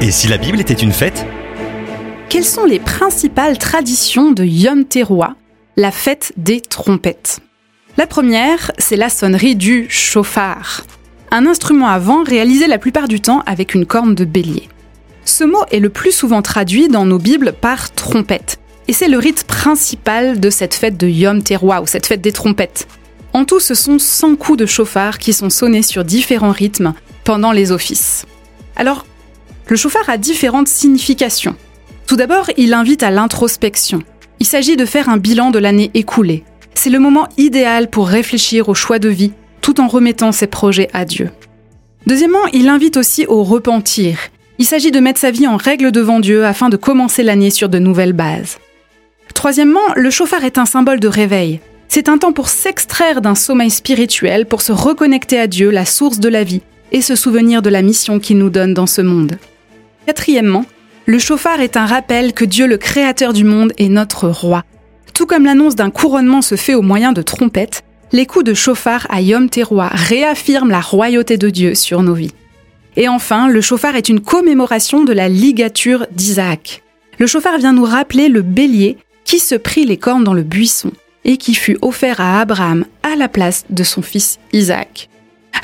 Et si la Bible était une fête Quelles sont les principales traditions de Yom Teruah, la fête des trompettes? La première, c'est la sonnerie du chauffard, un instrument à vent réalisé la plupart du temps avec une corne de bélier. Ce mot est le plus souvent traduit dans nos Bibles par trompette, et c'est le rite principal de cette fête de Yom Teruah ou cette fête des trompettes. En tout, ce sont 100 coups de chauffard qui sont sonnés sur différents rythmes pendant les offices. Alors, le chauffard a différentes significations. Tout d'abord, il invite à l'introspection. Il s'agit de faire un bilan de l'année écoulée. C'est le moment idéal pour réfléchir au choix de vie tout en remettant ses projets à Dieu. Deuxièmement, il invite aussi au repentir. Il s'agit de mettre sa vie en règle devant Dieu afin de commencer l'année sur de nouvelles bases. Troisièmement, le chauffard est un symbole de réveil. C'est un temps pour s'extraire d'un sommeil spirituel, pour se reconnecter à Dieu, la source de la vie, et se souvenir de la mission qu'il nous donne dans ce monde. Quatrièmement, le chauffard est un rappel que Dieu, le créateur du monde, est notre roi. Tout comme l'annonce d'un couronnement se fait au moyen de trompettes, les coups de chauffard à Yom Teruah réaffirment la royauté de Dieu sur nos vies. Et enfin, le chauffard est une commémoration de la ligature d'Isaac. Le chauffard vient nous rappeler le bélier qui se prit les cornes dans le buisson et qui fut offert à Abraham à la place de son fils Isaac.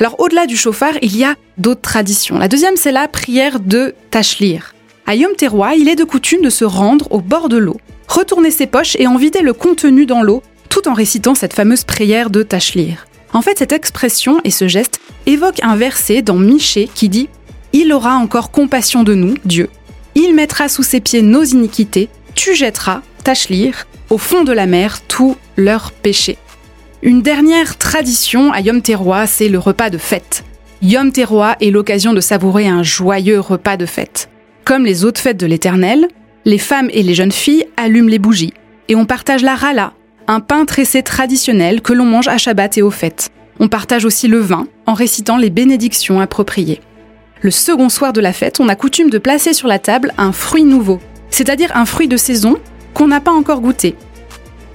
Alors au-delà du chauffard, il y a d'autres traditions. La deuxième, c'est la prière de Tachlir. À Yom Teruah, il est de coutume de se rendre au bord de l'eau, retourner ses poches et en vider le contenu dans l'eau, tout en récitant cette fameuse prière de Tachlir. En fait, cette expression et ce geste évoquent un verset dans Michée qui dit Il aura encore compassion de nous, Dieu. Il mettra sous ses pieds nos iniquités, tu jetteras, Tachlir, au fond de la mer tous leurs péchés. Une dernière tradition à Yom Teruah, c'est le repas de fête. Yom Teruah est l'occasion de savourer un joyeux repas de fête. Comme les autres fêtes de l'Éternel, les femmes et les jeunes filles allument les bougies et on partage la rala, un pain tressé traditionnel que l'on mange à Shabbat et aux fêtes. On partage aussi le vin en récitant les bénédictions appropriées. Le second soir de la fête, on a coutume de placer sur la table un fruit nouveau, c'est-à-dire un fruit de saison qu'on n'a pas encore goûté.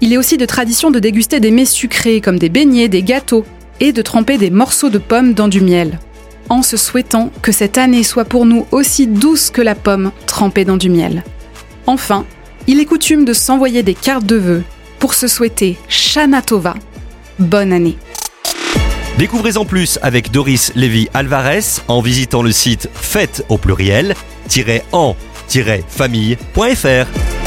Il est aussi de tradition de déguster des mets sucrés comme des beignets, des gâteaux, et de tremper des morceaux de pommes dans du miel, en se souhaitant que cette année soit pour nous aussi douce que la pomme trempée dans du miel. Enfin, il est coutume de s'envoyer des cartes de vœux pour se souhaiter Shana Tova, bonne année. Découvrez en plus avec Doris Lévy Alvarez en visitant le site fête au pluriel en-famille.fr.